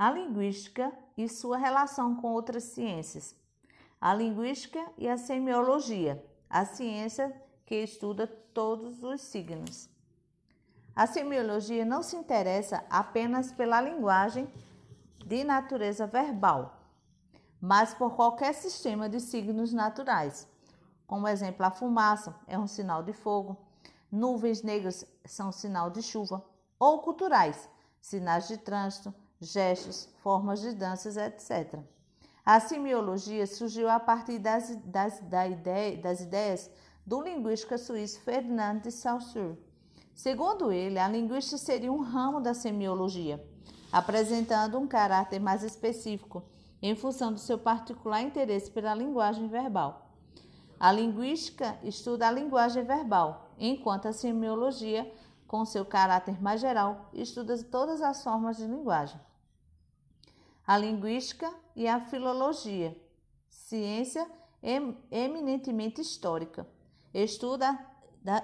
A linguística e sua relação com outras ciências. A linguística e a semiologia, a ciência que estuda todos os signos. A semiologia não se interessa apenas pela linguagem de natureza verbal, mas por qualquer sistema de signos naturais. Como exemplo, a fumaça é um sinal de fogo, nuvens negras são sinal de chuva, ou culturais, sinais de trânsito, gestos, formas de danças, etc. A semiologia surgiu a partir das, das, da ideia, das ideias do linguista suíço Ferdinand de Saussure. Segundo ele, a linguística seria um ramo da semiologia, apresentando um caráter mais específico em função do seu particular interesse pela linguagem verbal. A linguística estuda a linguagem verbal, enquanto a semiologia, com seu caráter mais geral, estuda todas as formas de linguagem. A linguística e a filologia, ciência eminentemente histórica Estuda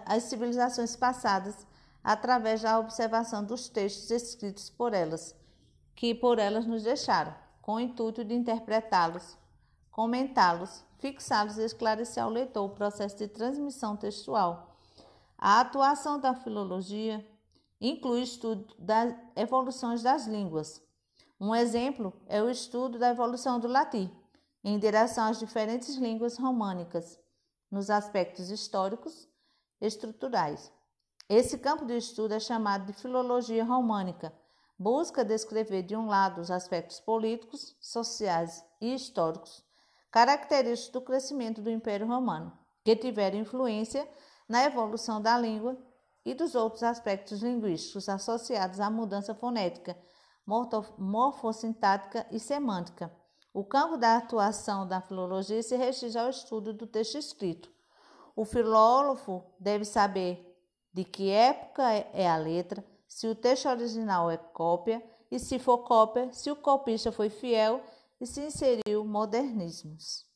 as civilizações passadas através da observação dos textos escritos por elas, que por elas nos deixaram, com o intuito de interpretá-los, comentá-los, fixá-los e esclarecer ao leitor o processo de transmissão textual. A atuação da filologia inclui estudo das evoluções das línguas. Um exemplo é o estudo da evolução do latim, em direção às diferentes línguas românicas nos aspectos históricos estruturais. Esse campo de estudo é chamado de filologia românica. Busca descrever, de um lado, os aspectos políticos, sociais e históricos característicos do crescimento do Império Romano, que tiveram influência na evolução da língua e dos outros aspectos linguísticos associados à mudança fonética, morfossintática e semântica o campo da atuação da filologia se restringe ao estudo do texto escrito. O filósofo deve saber de que época é a letra, se o texto original é cópia e, se for cópia, se o copista foi fiel e se inseriu modernismos.